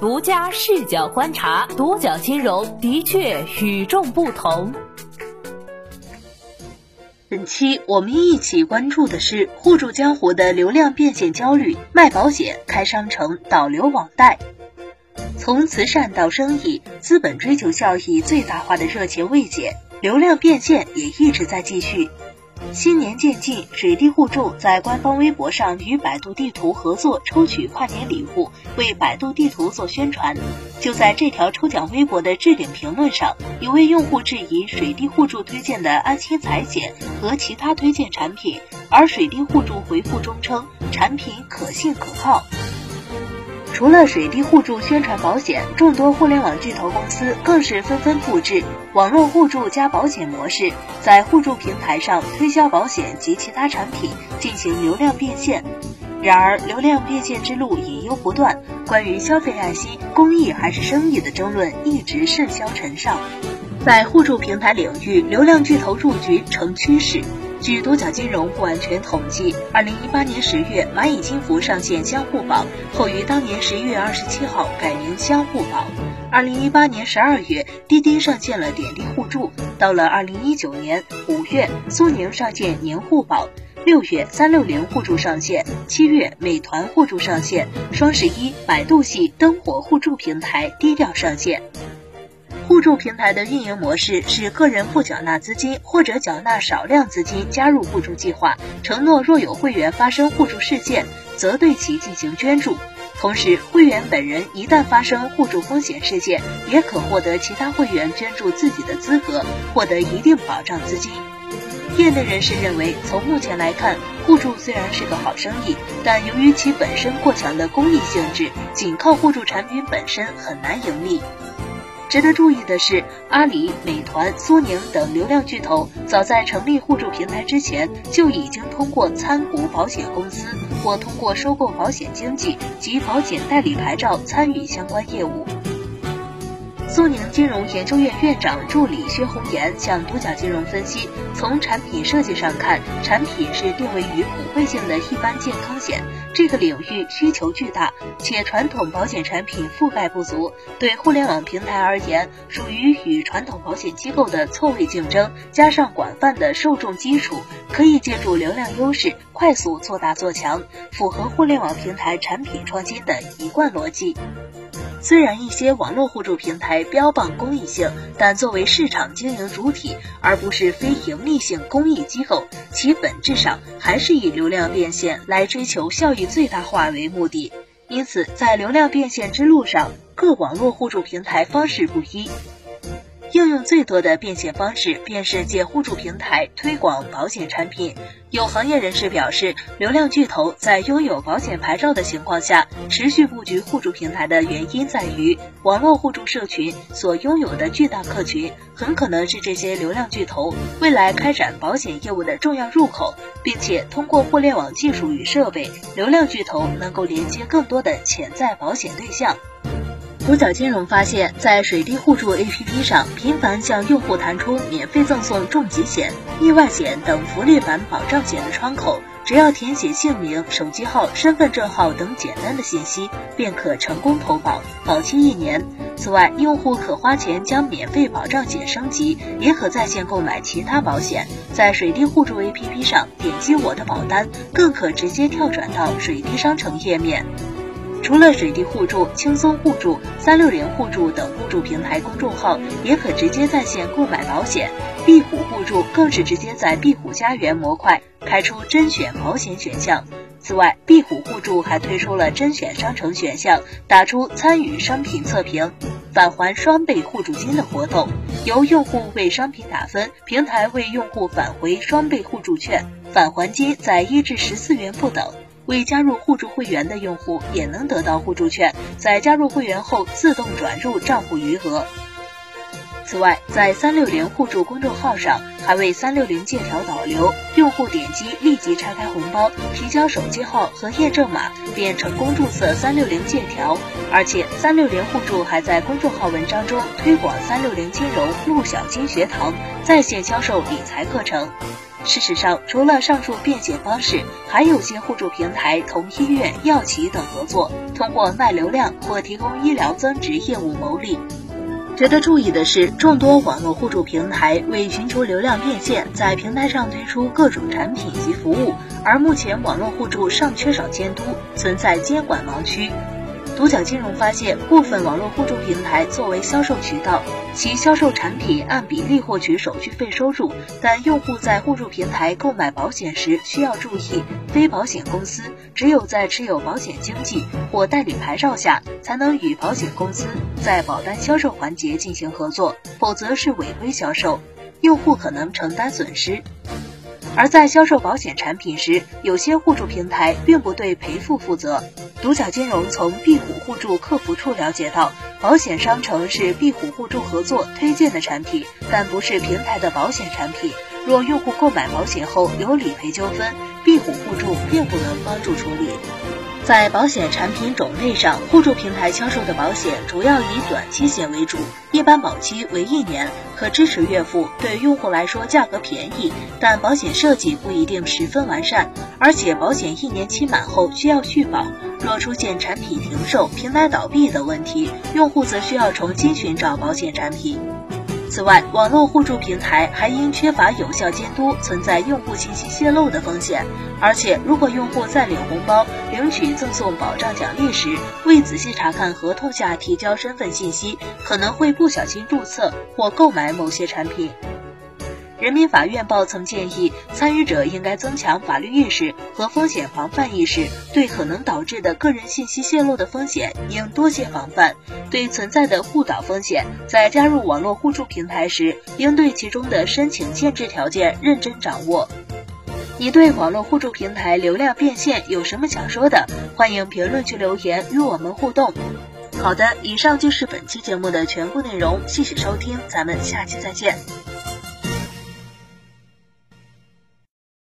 独家视角观察，独角金融的确与众不同。本期我们一起关注的是互助江湖的流量变现焦虑，卖保险、开商城、导流网贷。从慈善到生意，资本追求效益最大化的热情未减，流量变现也一直在继续。新年渐近，水滴互助在官方微博上与百度地图合作抽取跨年礼物，为百度地图做宣传。就在这条抽奖微博的置顶评论上，有位用户质疑水滴互助推荐的安心财险和其他推荐产品，而水滴互助回复中称产品可信可靠。除了水滴互助宣传保险，众多互联网巨头公司更是纷纷复制网络互助加保险模式，在互助平台上推销保险及其他产品，进行流量变现。然而，流量变现之路隐忧不断，关于消费爱心、公益还是生意的争论一直甚嚣尘上。在互助平台领域，流量巨头入局成趋势。据独角金融不完全统计，二零一八年十月，蚂蚁金服上线相互宝，后于当年十一月二十七号改名相互宝。二零一八年十二月，滴滴上线了点滴互助。到了二零一九年五月，苏宁上线年互宝。六月，三六零互助上线。七月，美团互助上线。双十一，百度系灯火互助平台低调上线。互助平台的运营模式是个人不缴纳资金或者缴纳少量资金加入互助计划，承诺若有会员发生互助事件，则对其进行捐助。同时，会员本人一旦发生互助风险事件，也可获得其他会员捐助自己的资格，获得一定保障资金。业内人士认为，从目前来看，互助虽然是个好生意，但由于其本身过强的公益性质，仅靠互助产品本身很难盈利。值得注意的是，阿里、美团、苏宁等流量巨头早在成立互助平台之前，就已经通过参股保险公司或通过收购保险经纪及保险代理牌照参与相关业务。苏宁金融研究院院长助理薛红岩向独角金融分析，从产品设计上看，产品是定位于普惠性的一般健康险，这个领域需求巨大，且传统保险产品覆盖不足，对互联网平台而言，属于与传统保险机构的错位竞争，加上广泛的受众基础，可以借助流量优势快速做大做强，符合互联网平台产品创新的一贯逻辑。虽然一些网络互助平台标榜公益性，但作为市场经营主体，而不是非盈利性公益机构，其本质上还是以流量变现来追求效益最大化为目的。因此，在流量变现之路上，各网络互助平台方式不一。应用最多的变现方式便是借互助平台推广保险产品。有行业人士表示，流量巨头在拥有保险牌照的情况下，持续布局互助平台的原因在于，网络互助社群所拥有的巨大客群，很可能是这些流量巨头未来开展保险业务的重要入口，并且通过互联网技术与设备，流量巨头能够连接更多的潜在保险对象。独角金融发现，在水滴互助 APP 上，频繁向用户弹出免费赠送重疾险、意外险等福利版保障险的窗口，只要填写姓名、手机号、身份证号等简单的信息，便可成功投保，保期一年。此外，用户可花钱将免费保障险升级，也可在线购买其他保险。在水滴互助 APP 上点击我的保单，更可直接跳转到水滴商城页面。除了水滴互助、轻松互助、三六零互助等互助平台公众号，也可直接在线购买保险。壁虎互助更是直接在壁虎家园模块开出甄选保险选项。此外，壁虎互助还推出了甄选商城选项，打出参与商品测评，返还双倍互助金的活动。由用户为商品打分，平台为用户返回双倍互助券，返还金在一至十四元不等。未加入互助会员的用户也能得到互助券，在加入会员后自动转入账户余额。此外，在三六零互助公众号上还为三六零借条导流，用户点击立即拆开红包，提交手机号和验证码，便成功注册三六零借条。而且，三六零互助还在公众号文章中推广三六零金融陆小金学堂在线销售理财课程。事实上，除了上述变现方式，还有些互助平台同医院、药企等合作，通过卖流量或提供医疗增值业务牟利。值得注意的是，众多网络互助平台为寻求流量变现，在平台上推出各种产品及服务，而目前网络互助尚缺少监督，存在监管盲区。独角金融发现，部分网络互助平台作为销售渠道，其销售产品按比例获取手续费收入，但用户在互助平台购买保险时需要注意，非保险公司只有在持有保险经纪或代理牌照下，才能与保险公司在保单销售环节进行合作，否则是违规销售，用户可能承担损失。而在销售保险产品时，有些互助平台并不对赔付负责。独角金融从壁虎互助客服处了解到，保险商城是壁虎互助合作推荐的产品，但不是平台的保险产品。若用户购买保险后有理赔纠纷，壁虎互助并不能帮助处理。在保险产品种类上，互助平台销售的保险主要以短期险为主，一般保期为一年，可支持月付，对用户来说价格便宜，但保险设计不一定十分完善，而且保险一年期满后需要续保，若出现产品停售、平台倒闭等问题，用户则需要重新寻找保险产品。此外，网络互助平台还因缺乏有效监督，存在用户信息泄露的风险。而且，如果用户在领红包、领取赠送保障奖励时，未仔细查看合同下提交身份信息，可能会不小心注册或购买某些产品。人民法院报曾建议，参与者应该增强法律意识和风险防范意识，对可能导致的个人信息泄露的风险应多些防范。对存在的误导风险，在加入网络互助平台时，应对其中的申请限制条件认真掌握。你对网络互助平台流量变现有什么想说的？欢迎评论区留言与我们互动。好的，以上就是本期节目的全部内容，谢谢收听，咱们下期再见。